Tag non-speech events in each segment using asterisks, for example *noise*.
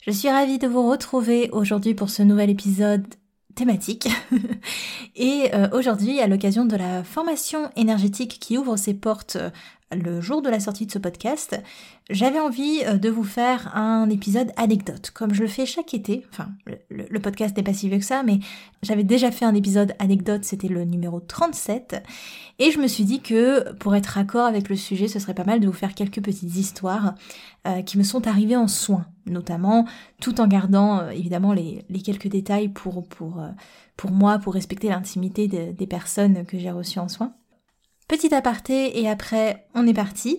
Je suis ravie de vous retrouver aujourd'hui pour ce nouvel épisode thématique. *laughs* et euh, aujourd'hui, à l'occasion de la formation énergétique qui ouvre ses portes euh, le jour de la sortie de ce podcast, j'avais envie euh, de vous faire un épisode anecdote, comme je le fais chaque été. Enfin, le, podcast n'est pas si vieux que ça, mais j'avais déjà fait un épisode anecdote, c'était le numéro 37, et je me suis dit que pour être raccord avec le sujet, ce serait pas mal de vous faire quelques petites histoires euh, qui me sont arrivées en soins, notamment, tout en gardant euh, évidemment les, quelques détails pour, pour, pour moi, pour respecter l'intimité des personnes que j'ai reçues en soins. Petit aparté et après on est parti.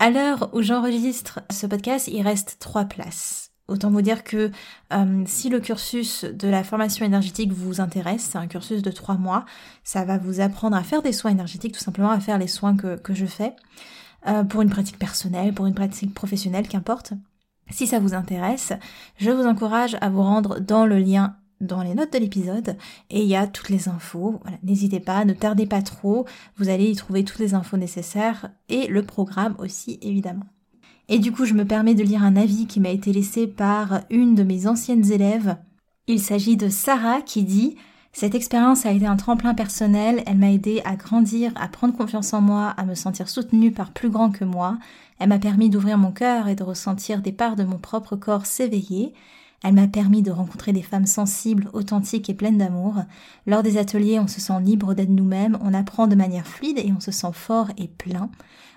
À l'heure où j'enregistre ce podcast, il reste trois places. Autant vous dire que euh, si le cursus de la formation énergétique vous intéresse, c'est un cursus de trois mois, ça va vous apprendre à faire des soins énergétiques, tout simplement à faire les soins que, je fais, euh, pour une pratique personnelle, pour une pratique professionnelle, qu'importe. Si ça vous intéresse, je vous encourage à vous rendre dans le lien dans les notes de l'épisode et il y a toutes les infos. n'hésitez pas, ne tardez pas trop, vous allez y trouver toutes les infos nécessaires et le programme aussi évidemment. Et du coup, je me permets de lire un avis qui m'a été laissé par une de mes anciennes élèves. Il s'agit de Sarah qui dit cette expérience a été un tremplin personnel, elle m'a aidé à grandir, à prendre confiance en moi, à me sentir soutenue par plus grand que moi, elle m'a permis d'ouvrir mon cœur et de ressentir des parts de mon propre corps s'éveiller, elle m'a permis de rencontrer des femmes sensibles, authentiques et pleines d'amour. Lors des ateliers, on se sent libre d'être nous-mêmes, on apprend de manière fluide et on se sent fort et plein.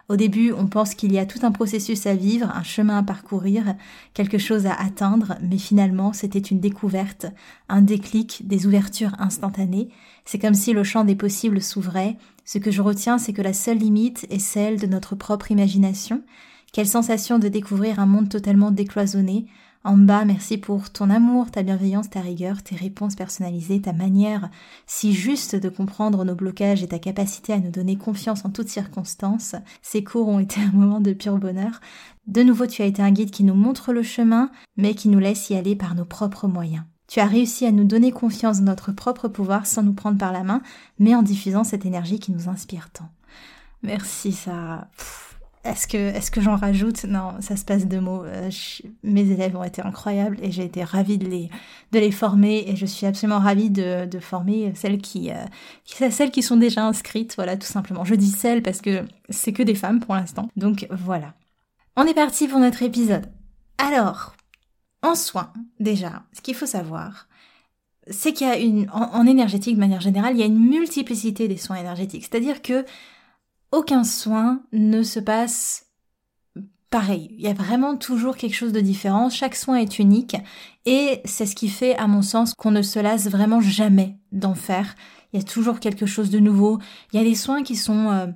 Au début, on pense qu'il y a tout un processus à vivre, un chemin à parcourir, quelque chose à atteindre, mais finalement, c'était une découverte, un déclic, des ouvertures instantanées. C'est comme si le champ des possibles s'ouvrait. Ce que je retiens, c'est que la seule limite est celle de notre propre imagination. Quelle sensation de découvrir un monde totalement décloisonné, en bas, merci pour ton amour, ta bienveillance, ta rigueur, tes réponses personnalisées, ta manière si juste de comprendre nos blocages et ta capacité à nous donner confiance en toutes circonstances. Ces cours ont été *laughs* un moment de pur bonheur. De nouveau, tu as été un guide qui nous montre le chemin, mais qui nous laisse y aller par nos propres moyens. Tu as réussi à nous donner confiance dans notre propre pouvoir sans nous prendre par la main, mais en diffusant cette énergie qui nous inspire tant. Merci Sarah. Est-ce que, j'en rajoute? Non, ça se passe de mots. Euh, mes élèves ont été incroyables et j'ai été ravie de les, former et je suis absolument ravie de, former celles qui, euh, celles qui sont déjà inscrites, voilà, tout simplement. Je dis celles parce que c'est que des femmes pour l'instant. Donc voilà. On est parti pour notre épisode. Alors, en soins, déjà, ce qu'il faut savoir, c'est qu'il y a une, en énergétique de manière générale, il y a une multiplicité des soins énergétiques. C'est-à-dire que aucun soin ne se passe pareil. Il y a vraiment toujours quelque chose de différent. Chaque soin est unique et c'est ce qui fait, à mon sens, qu'on ne se lasse vraiment jamais d'en faire. Il y a toujours quelque chose de nouveau. Il y a des soins qui sont euh,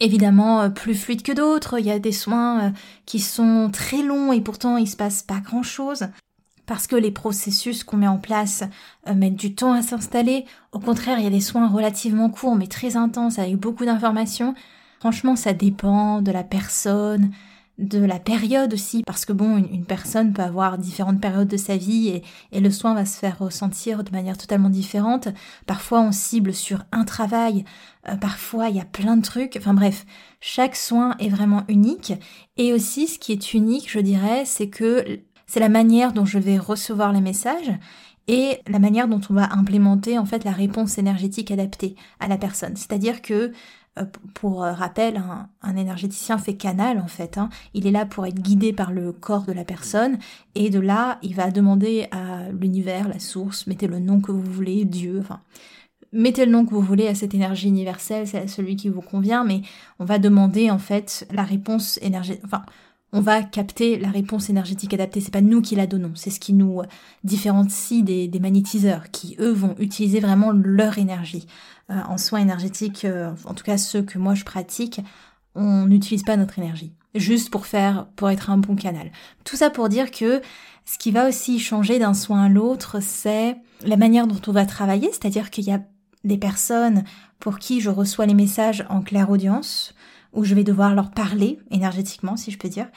évidemment euh, plus fluides que d'autres. Il y a des soins euh, qui sont très longs et pourtant il se passe pas grand chose parce que les processus qu'on met en place euh, mettent du temps à s'installer. Au contraire, il y a des soins relativement courts mais très intenses avec beaucoup d'informations. Franchement, ça dépend de la personne, de la période aussi, parce que bon, une, personne peut avoir différentes périodes de sa vie et, le soin va se faire ressentir de manière totalement différente. Parfois, on cible sur un travail, euh, parfois il y a plein de trucs. Enfin bref, chaque soin est vraiment unique. Et aussi, ce qui est unique, je dirais, c'est que c'est la manière dont je vais recevoir les messages et la manière dont on va implémenter en fait la réponse énergétique adaptée à la personne. C'est-à-dire que euh, pour euh, rappel, un, énergéticien fait canal en fait. Hein. Il est là pour être guidé par le corps de la personne et de là, il va demander à l'univers, la source, mettez le nom que vous voulez, Dieu, enfin mettez le nom que vous voulez à cette énergie universelle, c'est celui qui vous convient, mais on va demander en fait la réponse énergétique. On va capter la réponse énergétique adaptée. C'est pas nous qui la donnons, c'est ce qui nous différencie des, magnétiseurs, qui eux vont utiliser vraiment leur énergie. Euh, en soins énergétiques, euh, en tout cas ceux que moi je pratique, on n'utilise pas notre énergie, juste pour faire, pour être un bon canal. Tout ça pour dire que ce qui va aussi changer d'un soin à l'autre, c'est la manière dont on va travailler, c'est-à-dire qu'il y a des personnes pour qui je reçois les messages en claire audience, où je vais devoir leur parler énergétiquement, si je peux dire.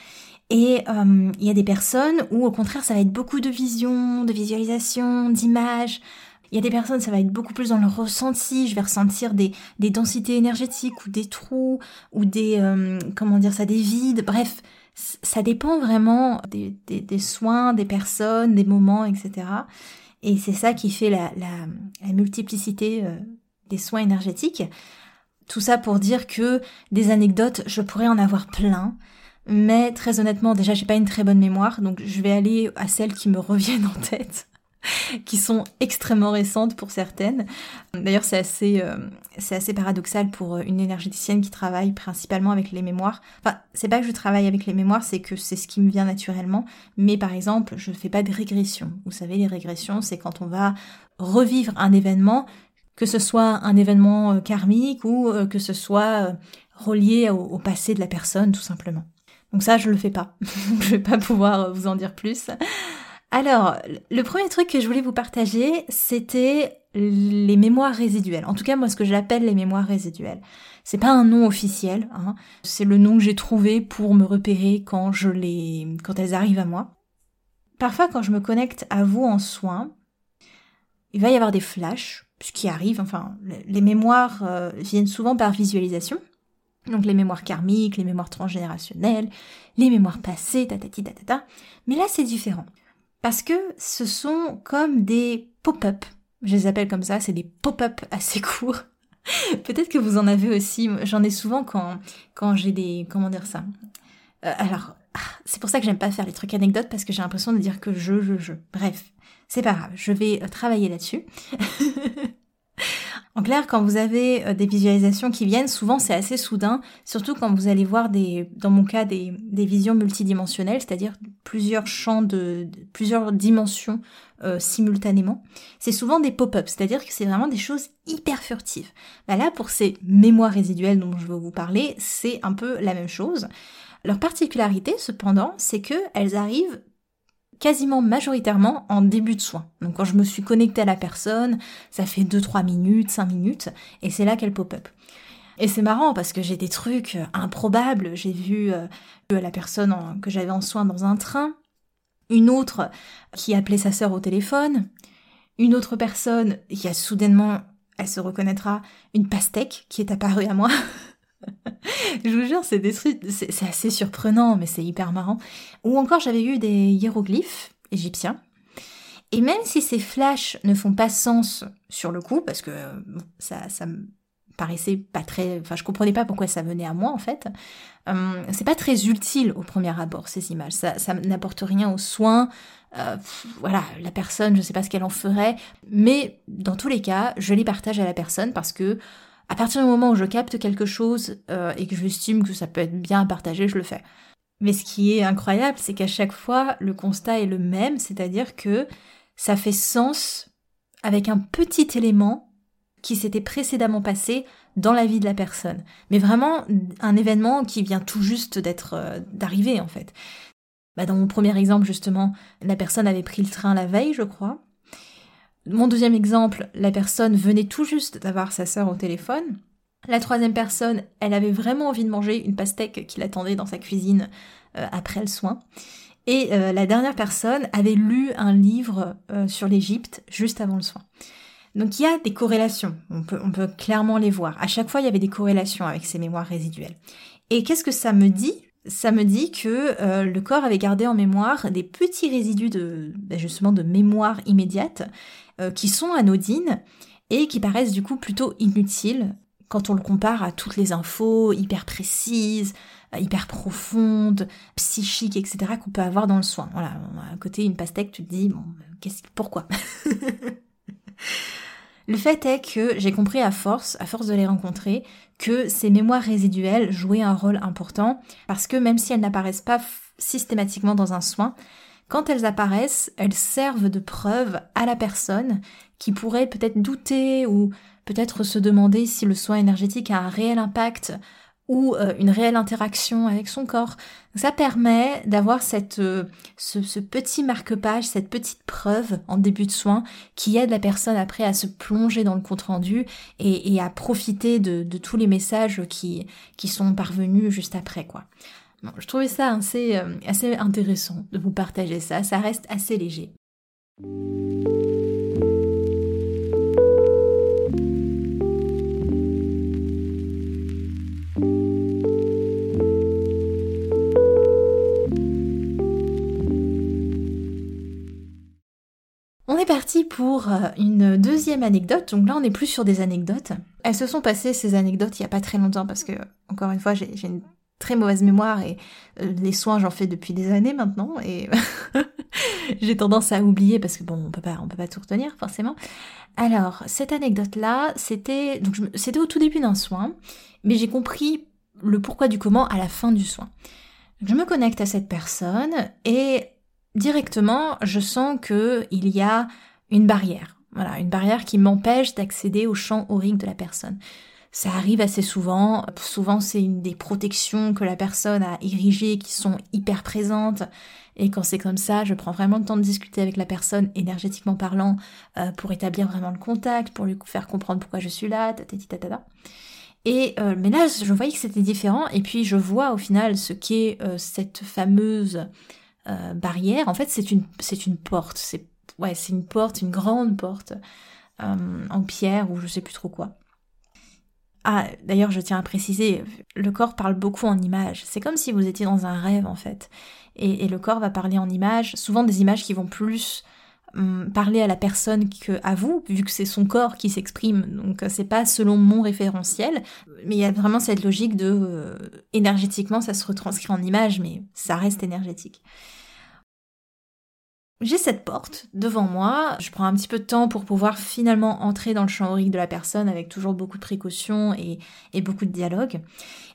Et euh, il y a des personnes où au contraire ça va être beaucoup de visions, de visualisation, d'images. Il y a des personnes ça va être beaucoup plus dans le ressenti, je vais ressentir des, des densités énergétiques ou des trous ou des euh, comment dire ça des vides. Bref, ça dépend vraiment des, des, des, soins, des personnes, des moments, etc. Et c'est ça qui fait la, la, la multiplicité euh, des soins énergétiques. Tout ça pour dire que des anecdotes, je pourrais en avoir plein. Mais très honnêtement, déjà, j'ai pas une très bonne mémoire, donc je vais aller à celles qui me *laughs* reviennent en tête, qui sont extrêmement récentes pour certaines. D'ailleurs, c'est assez, euh, c'est assez paradoxal pour une énergéticienne qui travaille principalement avec les mémoires. Enfin, c'est pas que je travaille avec les mémoires, c'est que c'est ce qui me vient naturellement. Mais par exemple, je fais pas de régression. Vous savez, les régressions, c'est quand on va revivre un événement que ce soit un événement euh, karmique ou euh, que ce soit euh, relié au, passé de la personne, tout simplement. Donc ça, je le fais pas. *laughs* je vais pas pouvoir vous en dire plus. Alors, le premier truc que je voulais vous partager, c'était les mémoires résiduelles. En tout cas, moi, ce que j'appelle les mémoires résiduelles. C'est pas un nom officiel, hein. c'est le nom que j'ai trouvé pour me repérer quand je les, quand elles arrivent à moi. Parfois, quand je me connecte à vous en soins, il va y avoir des flashs ce qui arrive, enfin, les mémoires euh, viennent souvent par visualisation. Donc les mémoires karmiques, les mémoires transgénérationnelles, les mémoires passées, tatati tatata. Mais là, c'est différent. Parce que ce sont comme des pop-up. Je les appelle comme ça, c'est des pop-up assez *laughs* courts. Peut-être que vous en avez aussi. J'en ai souvent quand, quand j'ai des... Comment dire ça? Euh, Alors, c'est pour ça que j'aime pas faire les trucs anecdotes parce que j'ai l'impression de dire que je, je, je. Bref, c'est pas grave, je vais euh, travailler là-dessus. *laughs* en clair, quand vous avez euh, des visualisations qui viennent, souvent c'est assez soudain, surtout quand vous allez voir des, dans mon cas, des, visions multidimensionnelles, c'est-à-dire plusieurs champs de, plusieurs dimensions euh, simultanément. C'est souvent des pop-ups, c'est-à-dire que c'est vraiment des choses hyper furtives. Bah là, pour ces mémoires résiduelles dont je veux vous parler, c'est un peu la même chose. Leur particularité, cependant, c'est qu'elles arrivent quasiment majoritairement en début de soin. Donc quand je me suis connectée à la personne, ça fait 2-3 minutes, 5 minutes, et c'est là qu'elle pop-up. Et c'est marrant parce que j'ai des trucs euh, improbables. J'ai vu euh, la personne que j'avais en soin dans un train, une autre qui appelait sa sœur au téléphone, une autre personne qui a soudainement, elle se reconnaîtra, une pastèque qui est apparue à moi. *laughs* *laughs* je vous jure, c'est assez surprenant, mais c'est hyper marrant. Ou encore, j'avais eu des hiéroglyphes égyptiens. Et même si ces flashs ne font pas sens sur le coup, parce que ça, ça me paraissait pas très, enfin, je comprenais pas pourquoi ça venait à moi en fait. Euh, c'est pas très utile au premier abord ces images. Ça, ça n'apporte rien aux soins. Euh, voilà, la personne, je sais pas ce qu'elle en ferait, mais dans tous les cas, je les partage à la personne parce que à partir du moment où je capte quelque chose euh, et que j'estime que ça peut être bien à partager, je le fais. Mais ce qui est incroyable, c'est qu'à chaque fois, le constat est le même, c'est-à-dire que ça fait sens avec un petit élément qui s'était précédemment passé dans la vie de la personne. Mais vraiment un événement qui vient tout juste d'être euh, d'arriver en fait. Bah, dans mon premier exemple justement, la personne avait pris le train la veille, je crois, mon deuxième exemple, la personne venait tout juste d'avoir sa sœur au téléphone. La troisième personne, elle avait vraiment envie de manger une pastèque qui l'attendait dans sa cuisine euh, après le soin. Et euh, la dernière personne avait lu un livre euh, sur l'Égypte juste avant le soin. Donc il y a des corrélations, on peut, clairement les voir. À chaque fois, il y avait des corrélations avec ces mémoires résiduelles. Et qu'est-ce que ça me dit? Ça me dit que le corps avait gardé en mémoire des petits résidus de ben, de mémoire immédiate euh, qui sont anodines et qui paraissent du coup plutôt inutiles quand on le compare à toutes les infos hyper précises, euh, hyper profondes, psychiques, etc. qu'on peut avoir dans le soin. Voilà, à côté une pastèque, tu te dis, bon, qu'est-ce, pourquoi? *laughs* Le fait est que j'ai compris à force, à force de les rencontrer, que ces mémoires résiduelles jouaient un rôle important parce que même si elles n'apparaissent pas systématiquement dans un soin, quand elles apparaissent, elles servent de preuve à la personne qui pourrait peut-être douter ou peut-être se demander si le soin énergétique a un réel impact ou euh, une réelle interaction avec son corps. Ça permet d'avoir cette euh, ce, petit marque-page, cette petite preuve en début de soin qui aide la personne après à se plonger dans le compte rendu et, à profiter de, tous les messages qui qui sont parvenus juste après quoi. je trouvais ça assez euh, assez intéressant de vous partager ça. Ça reste assez léger. Est parti pour euh, une deuxième anecdote. Donc là, on n'est plus sur des anecdotes. Elles se sont passées, ces anecdotes, il n'y a pas très longtemps, parce que, encore une fois, j'ai une très mauvaise mémoire et euh, les soins, j'en fais depuis des années maintenant. Et *laughs* j'ai tendance à oublier parce que, bon, on peut pas, on peut pas tout retenir, forcément. Alors, cette anecdote-là, c'était, donc, c'était au tout début d'un soin, mais j'ai compris le pourquoi du comment à la fin du soin. Je me connecte à cette personne et directement, je sens que il y a une barrière. Voilà, une barrière qui m'empêche d'accéder au champ aurique de la personne. Ça arrive assez souvent. Souvent, c'est une des protections que la personne a érigées qui sont hyper présentes. Et quand c'est comme ça, je prends vraiment le temps de discuter avec la personne, énergétiquement parlant, euh, pour établir vraiment le contact, pour lui faire comprendre pourquoi je suis là, tatati tatata. Et euh, mais là, je voyais que c'était différent. Et puis, je vois au final ce qu'est euh, cette fameuse euh, barrière. En fait, c'est une, porte. C'est, ouais, c'est une porte, une grande porte euh, en pierre ou je sais plus trop quoi. Ah, d'ailleurs, je tiens à préciser, le corps parle beaucoup en images. C'est comme si vous étiez dans un rêve, en fait. Et, le corps va parler en images, souvent des images qui vont plus hum, parler à la personne que à vous, vu que c'est son corps qui s'exprime. Donc, c'est pas selon mon référentiel. Mais il y a vraiment cette logique de, euh, énergétiquement, ça se retranscrit en images, mais ça reste énergétique. J'ai cette porte devant moi, je prends un petit peu de temps pour pouvoir finalement entrer dans le champ aurique de la personne avec toujours beaucoup de précautions et, beaucoup de dialogue.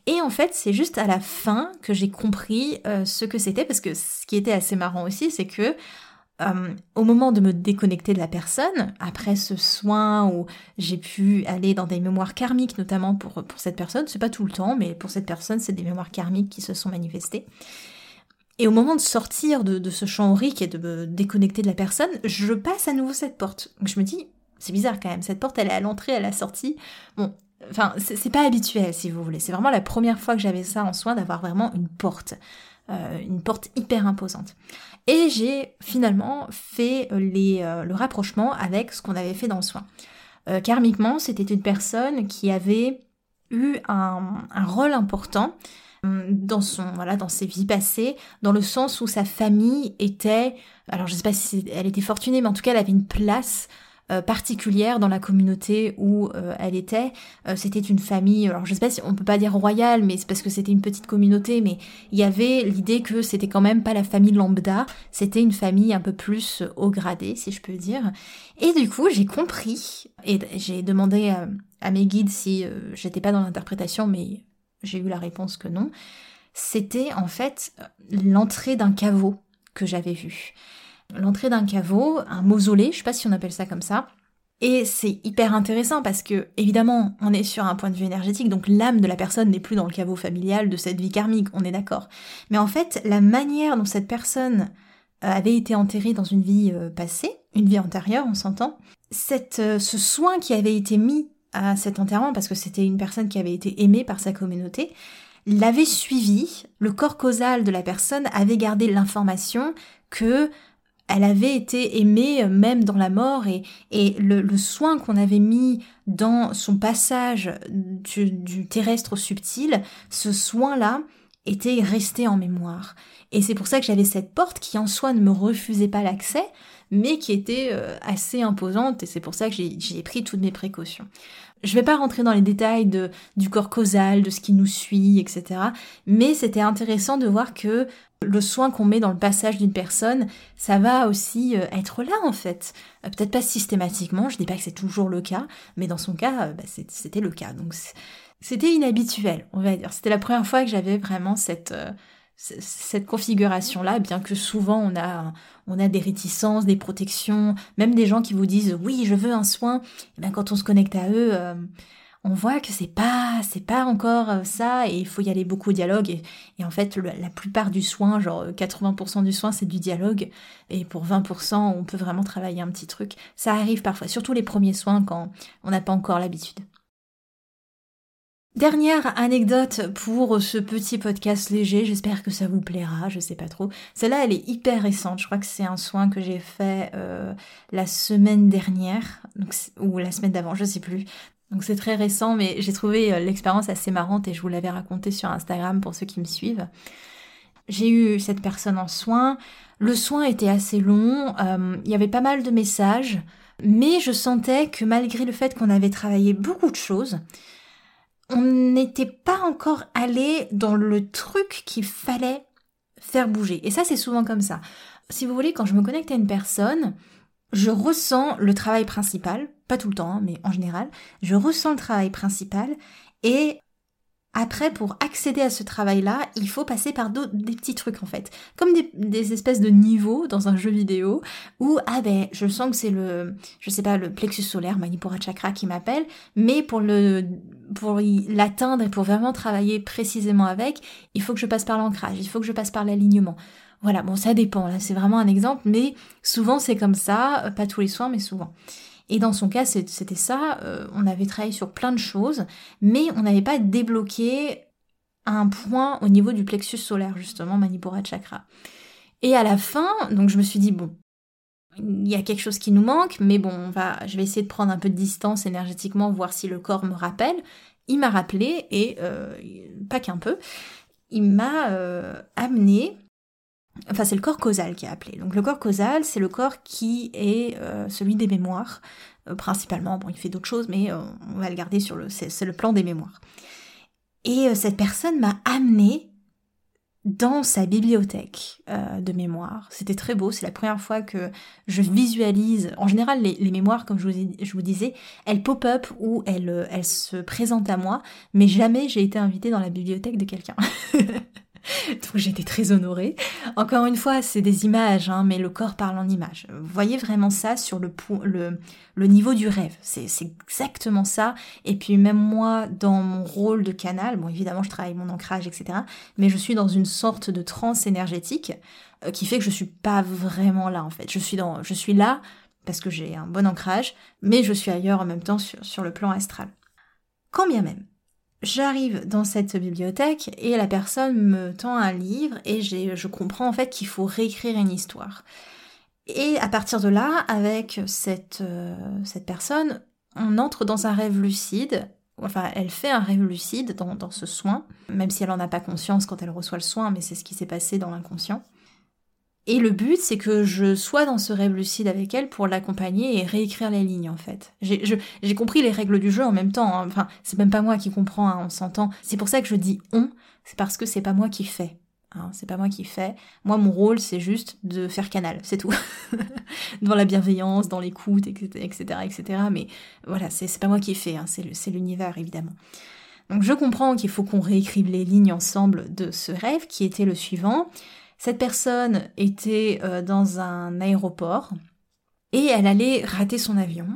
Et en fait, c'est juste à la fin que j'ai compris euh, ce que c'était, parce que ce qui était assez marrant aussi, c'est que euh, au moment de me déconnecter de la personne, après ce soin où j'ai pu aller dans des mémoires karmiques, notamment pour, pour cette personne, c'est pas tout le temps, mais pour cette personne, c'est des mémoires karmiques qui se sont manifestées. Et au moment de sortir de, ce champ aurique et de me déconnecter de la personne, je passe à nouveau cette porte. Je me dis, c'est bizarre quand même, cette porte elle est à l'entrée, à la sortie. Bon, enfin, c'est pas habituel si vous voulez. C'est vraiment la première fois que j'avais ça en soin, d'avoir vraiment une porte. Euh, une porte hyper imposante. Et j'ai finalement fait les, euh, le rapprochement avec ce qu'on avait fait dans le soin. Euh, karmiquement, c'était une personne qui avait eu un, un rôle important dans son voilà dans ses vies passées dans le sens où sa famille était alors je sais pas si elle était fortunée mais en tout cas elle avait une place euh, particulière dans la communauté où euh, elle était. Euh, c'était une famille, alors je sais pas si on peut pas dire royale, mais c'est parce que c'était une petite communauté, mais il y avait l'idée que c'était quand même pas la famille lambda, c'était une famille un peu plus haut gradée, si je peux dire. Et du coup, j'ai compris, et j'ai demandé à, à, mes guides si j'étais pas dans l'interprétation, mais j'ai eu la réponse que non, c'était en fait l'entrée d'un caveau que j'avais vu. L'entrée d'un caveau, un mausolée, je sais pas si on appelle ça comme ça. Et c'est hyper intéressant parce que, évidemment, on est sur un point de vue énergétique, donc l'âme de la personne n'est plus dans le caveau familial de cette vie karmique, on est d'accord. Mais en fait, la manière dont cette personne euh, avait été enterrée dans une vie euh, passée, une vie antérieure, on s'entend, cette, euh, ce soin qui avait été mis à cet enterrement parce que c'était une personne qui avait été aimée par sa communauté, l'avait suivi, le corps causal de la personne avait gardé l'information que elle avait été aimée euh, même dans la mort et, le, soin qu'on avait mis dans son passage du, du terrestre au subtil, ce soin-là était resté en mémoire. Et c'est pour ça que j'avais cette porte qui en soi ne me refusait pas l'accès, mais qui était euh, assez imposante, et c'est pour ça que j'ai pris toutes mes précautions. Je vais pas rentrer dans les détails de, du corps causal, de ce qui nous suit, etc. Mais c'était intéressant de voir que le soin qu'on met dans le passage d'une personne, ça va aussi euh, être là en fait. Euh, peut-être pas systématiquement, je dis pas que c'est toujours le cas, mais dans son cas, bah, c'était le cas. Donc c'était inhabituel, on va dire. C'était la première fois que j'avais vraiment cette cette configuration-là, bien que souvent on a, on a des réticences, des protections, même des gens qui vous disent oui, je veux un soin, et eh bien quand on se connecte à eux, euh, on voit que c'est pas, c'est pas encore euh, ça, et il faut y aller beaucoup au dialogue. Et, en fait, la plupart du soin, genre 80% du soin, c'est du dialogue, et pour 20%, on peut vraiment travailler un petit truc. Ça arrive parfois, surtout les premiers soins quand on n'a pas encore l'habitude. Dernière anecdote pour ce petit podcast léger, j'espère que ça vous plaira, je sais pas trop. Celle-là, elle est hyper récente, je crois que c'est un soin que j'ai fait euh, la semaine dernière, ou la semaine d'avant, je sais plus. Donc c'est très récent, mais j'ai trouvé euh, l'expérience assez marrante et je vous l'avais raconté sur Instagram pour ceux qui me suivent. J'ai eu cette personne en soin, le soin était assez long, euh, il y avait pas mal de messages, mais je sentais que malgré le fait qu'on avait travaillé beaucoup de choses, on n'était pas encore allé dans le truc qu'il fallait faire bouger. Et ça, c'est souvent comme ça. Si vous voulez, quand je me connecte à une personne, je ressens le travail principal, pas tout le temps, hein, mais en général, je ressens le travail principal et après, pour accéder à ce travail-là, il faut passer par des petits trucs en fait, comme des, espèces de niveaux dans un jeu vidéo où ah ben je sens que c'est le, je sais pas, le plexus solaire, Manipura Chakra qui m'appelle, mais pour le, pour l'atteindre et pour vraiment travailler précisément avec, il faut que je passe par l'ancrage, il faut que je passe par l'alignement. Voilà, bon ça dépend là, c'est vraiment un exemple, mais souvent c'est comme ça, pas tous les soirs, mais souvent. Et dans son cas, c'était ça, euh, on avait travaillé sur plein de choses, mais on n'avait pas débloqué un point au niveau du plexus solaire, justement, Manipura Chakra. Et à la fin, donc je me suis dit, bon, il y a quelque chose qui nous manque, mais bon, on va, je vais essayer de prendre un peu de distance énergétiquement, voir si le corps me rappelle. Il m'a rappelé, et euh, pas qu'un peu, il m'a euh, amené Enfin, c'est le corps causal qui est appelé. Donc le corps causal, c'est le corps qui est euh, celui des mémoires, euh, principalement. Bon, il fait d'autres choses, mais euh, on va le garder sur le... C'est le plan des mémoires. Et cette personne m'a amené dans sa bibliothèque de mémoire. C'était très beau, c'est la première fois que je visualise. En général, les, mémoires, comme je vous, disais, elles pop-up ou elles se présentent à moi, mais jamais j'ai été invitée dans la bibliothèque de quelqu'un. *laughs* *laughs* Donc j'étais très honorée. Encore une fois, c'est des images, hein, mais le corps parle en images. Vous voyez vraiment ça sur le, le, niveau du rêve. C'est exactement ça. Et puis même moi, dans mon rôle de canal, bon évidemment je travaille mon ancrage, etc. Mais je suis dans une sorte de transe énergétique euh, qui fait que je suis pas vraiment là en fait. Je suis, là parce que j'ai un bon ancrage, mais je suis ailleurs en même temps sur le plan astral. Quand bien même. J'arrive dans cette bibliothèque et la personne me tend un livre et je comprends en fait qu'il faut réécrire une histoire. Et à partir de là, avec cette, euh, cette personne, on entre dans un rêve lucide. Enfin, elle fait un rêve lucide dans, dans ce soin, même si elle n'en a pas conscience quand elle reçoit le soin, mais c'est ce qui s'est passé dans l'inconscient. Et le but, c'est que je sois dans ce rêve lucide avec elle pour l'accompagner et réécrire les lignes, en fait. J'ai compris les règles du jeu en même temps. Hein. Enfin, c'est même pas moi qui comprends, hein, on s'entend. C'est pour ça que je dis on, c'est parce que c'est pas moi qui fais. Hein, c'est pas moi qui fais. Moi, mon rôle, c'est juste de faire canal, c'est tout. *laughs* dans la bienveillance, dans l'écoute, etc., etc. Mais voilà, c'est pas moi qui fais, hein, c'est l'univers, évidemment. Donc je comprends qu'il faut qu'on réécrive les lignes ensemble de ce rêve, qui était le suivant. Cette personne était euh, dans un aéroport et elle allait rater son avion.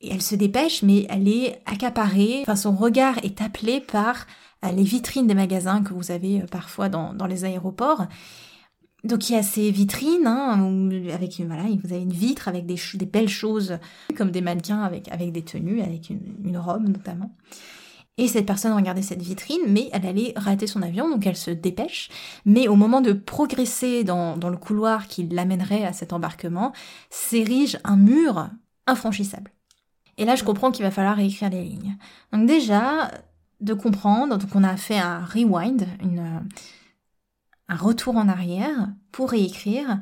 Et elle se dépêche, mais elle est accaparée, enfin son regard est appelé par euh, les vitrines des magasins que vous avez euh, parfois dans, les aéroports. Donc il y a ces vitrines, hein, avec vous avez une vitre avec des, des, belles choses, comme des mannequins avec des tenues, avec une robe notamment. Et cette personne regardait cette vitrine, mais elle allait rater son avion, donc elle se dépêche. Mais au moment de progresser dans, le couloir qui l'amènerait à cet embarquement, s'érige un mur infranchissable. Et là, je comprends qu'il va falloir réécrire les lignes. Donc déjà, de comprendre, donc on a fait un rewind, une, un retour en arrière pour réécrire.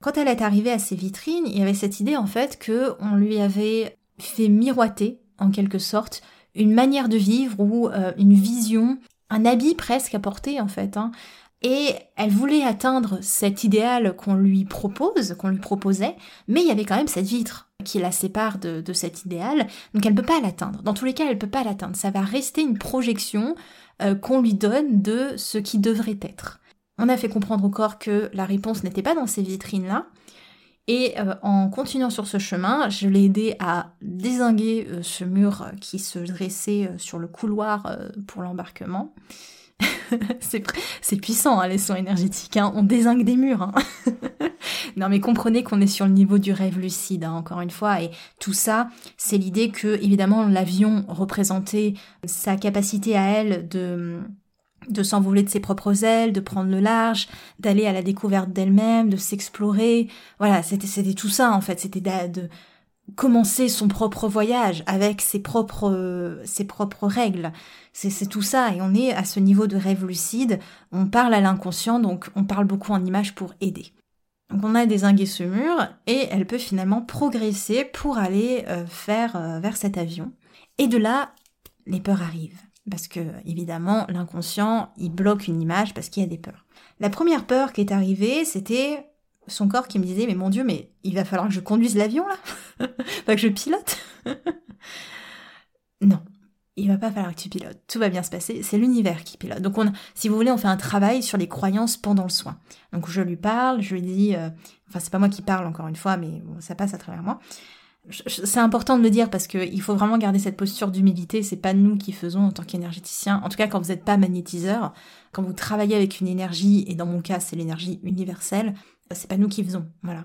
Quand elle est arrivée à ces vitrines, il y avait cette idée en fait que on lui avait fait miroiter en quelque sorte une manière de vivre ou euh, une vision, un habit presque à porter en fait. Hein. Et elle voulait atteindre cet idéal qu'on lui propose, qu'on lui proposait, mais il y avait quand même cette vitre qui la sépare de, cet idéal, donc elle ne peut pas l'atteindre. Dans tous les cas, elle ne peut pas l'atteindre. Ça va rester une projection euh, qu'on lui donne de ce qui devrait être. On a fait comprendre au corps que la réponse n'était pas dans ces vitrines-là, et euh, en continuant sur ce chemin, je l'ai aidé à désinguer euh, ce mur qui se dressait sur le couloir pour l'embarquement. *laughs* c'est puissant, hein, les soins énergétiques. Hein. On désingue des murs. Hein. *laughs* non, mais comprenez qu'on est sur le niveau du rêve lucide, encore une fois. Et tout ça, c'est l'idée que, évidemment, l'avion représentait sa capacité à elle de de s'envoler de ses propres ailes, de prendre le large, d'aller à la découverte d'elle-même, de s'explorer. Voilà, c'était tout ça en fait. C'était de, commencer son propre voyage avec ses propres ses propres règles. C'est tout ça et on est à ce niveau de rêve lucide, on parle à l'inconscient donc on parle beaucoup en images pour aider. Donc on a désingué ce mur et elle peut finalement progresser pour aller euh, faire euh, vers cet avion. Et de là, les peurs arrivent parce que évidemment l'inconscient, il bloque une image parce qu'il y a des peurs. La première peur qui est arrivée, c'était son corps qui me disait mais mon dieu mais il va falloir que je conduise l'avion là. *laughs* Pas que je pilote. *laughs* Non. Il va pas falloir que tu pilotes. Tout va bien se passer. C'est l'univers qui pilote. Donc on si vous voulez on fait un travail sur les croyances pendant le soin. Donc je lui parle je lui dis euh, enfin c'est pas moi qui parle encore une fois mais ça passe à travers moi c'est important de le dire parce qu'il faut vraiment garder cette posture d'humilité. C'est pas nous qui faisons en tant qu'énergéticien. En tout cas, quand vous n'êtes pas magnétiseur, quand vous travaillez avec une énergie, et dans mon cas, c'est l'énergie universelle, c'est pas nous qui faisons, voilà.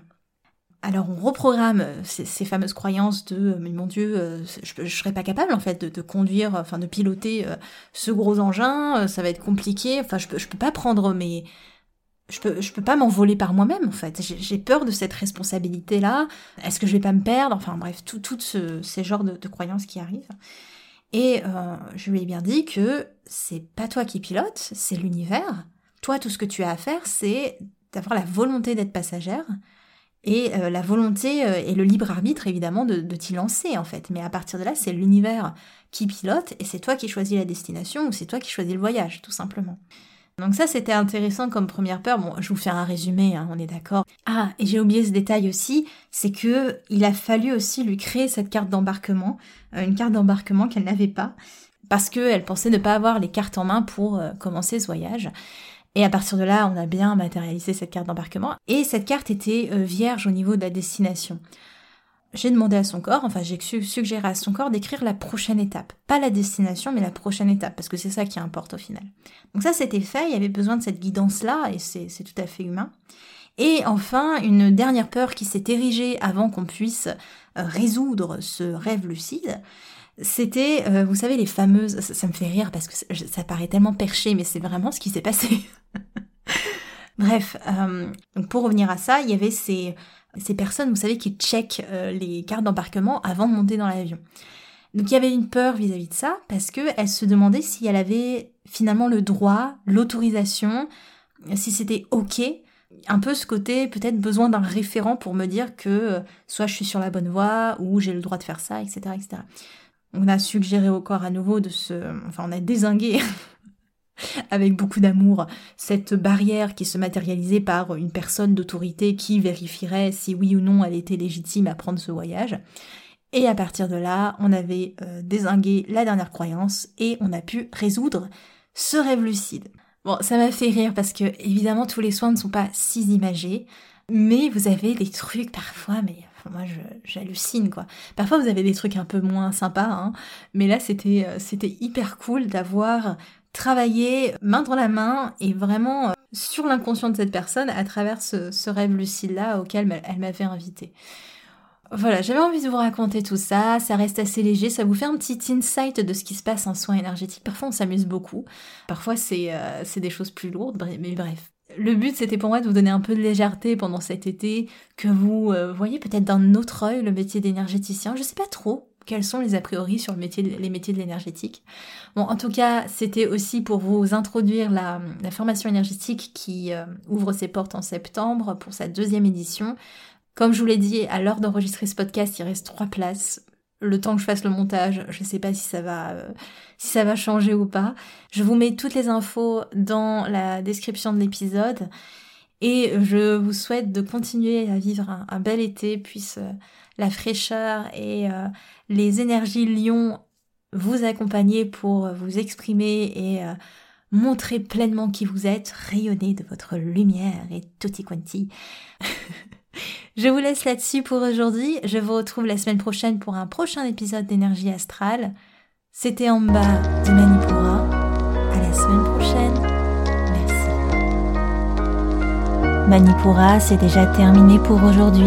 Alors on reprogramme euh, ces, fameuses croyances de euh, mais mon Dieu, euh, je, serais pas capable en fait de, conduire, enfin de piloter ce gros engin, ça va être compliqué. Enfin je je peux pas prendre mes, je peux, je peux pas m'envoler par moi-même en fait. J'ai peur de cette responsabilité là. Est-ce que je vais pas me perdre? Enfin bref, tout, tout ce, ces genres de, croyances qui arrivent. Et je lui ai bien dit que c'est pas toi qui pilotes, c'est l'univers. Toi, tout ce que tu as à faire, c'est d'avoir la volonté d'être passagère et euh, la volonté euh, et le libre arbitre évidemment de, t'y lancer en fait. Mais à partir de là, c'est l'univers qui pilote et c'est toi qui choisis la destination ou c'est toi qui choisis le voyage, tout simplement. Donc ça, c'était intéressant comme première peur. Bon, je vous fais un résumé, hein, on est d'accord. Ah, et j'ai oublié ce détail aussi, c'est que il a fallu aussi lui créer cette carte d'embarquement, euh, une carte d'embarquement qu'elle n'avait pas, parce qu'elle pensait ne pas avoir les cartes en main pour commencer ce voyage. Et à partir de là, on a bien matérialisé cette carte d'embarquement. Et cette carte était euh, vierge au niveau de la destination. J'ai demandé à son corps, enfin j'ai suggéré à son corps d'écrire la prochaine étape. Pas la destination, mais la prochaine étape, parce que c'est ça qui importe au final. Donc ça c'était fait, il y avait besoin de cette guidance-là, et c'est tout à fait humain. Et enfin, une dernière peur qui s'est érigée avant qu'on puisse euh, résoudre ce rêve lucide, c'était, euh, vous savez, les fameuses... Ça, me fait rire parce que ça paraît tellement perché, mais c'est vraiment ce qui s'est passé. *laughs* Bref, euh, pour revenir à ça, il y avait ces, ces personnes, vous savez, qui checkent euh, les cartes d'embarquement avant de monter dans l'avion. Donc il y avait une peur vis-à-vis de ça, parce qu'elle se demandait si elle avait finalement le droit, l'autorisation, si c'était OK, un peu ce côté peut-être besoin d'un référent pour me dire que soit je suis sur la bonne voie, ou j'ai le droit de faire ça, etc. etc on a suggéré au corps à nouveau de se... Enfin, on a désingué *laughs* avec beaucoup d'amour cette barrière qui se matérialisait par une personne d'autorité qui vérifierait si oui ou non elle était légitime à prendre ce voyage. Et à partir de là, on avait euh, désingué la dernière croyance et on a pu résoudre ce rêve lucide. Bon, ça m'a fait rire parce que évidemment tous les soins ne sont pas si imagés, mais vous avez des trucs parfois, mais moi j'hallucine quoi. Parfois vous avez des trucs un peu moins sympas, hein, mais là c'était euh, c'était hyper cool d'avoir travaillé main dans la main et vraiment euh, sur l'inconscient de cette personne à travers ce, rêve lucide là auquel elle m'avait invité. Voilà, j'avais envie de vous raconter tout ça, ça reste assez léger, ça vous fait un petit insight de ce qui se passe en soins énergétiques. Parfois on s'amuse beaucoup, parfois c'est euh, des choses plus lourdes, mais bref le but, c'était pour moi de vous donner un peu de légèreté pendant cet été, que vous euh, voyez peut-être d'un autre œil le métier d'énergéticien. Je sais pas trop. Quels sont les a priori sur les métiers de l'énergétique. Bon, en tout cas, c'était aussi pour vous introduire la, formation énergétique qui euh, ouvre ses portes en septembre pour sa deuxième édition. Comme je vous l'ai dit, à l'heure d'enregistrer ce podcast, il reste trois places. Le temps que je fasse le montage, je ne sais pas si ça va, euh, si ça va changer ou pas. Je vous mets toutes les infos dans la description de l'épisode. Et je vous souhaite de continuer à vivre un, bel été, puisse euh, la fraîcheur et euh, les énergies lion vous accompagner pour vous exprimer et euh, montrer pleinement qui vous êtes, rayonner de votre lumière et tutti quanti. *laughs* je vous laisse là-dessus pour aujourd'hui. Je vous retrouve la semaine prochaine pour un prochain épisode d'énergie astrale. C'était en bas de Manipura. À la semaine prochaine. Manipura, c'est déjà terminé pour aujourd'hui.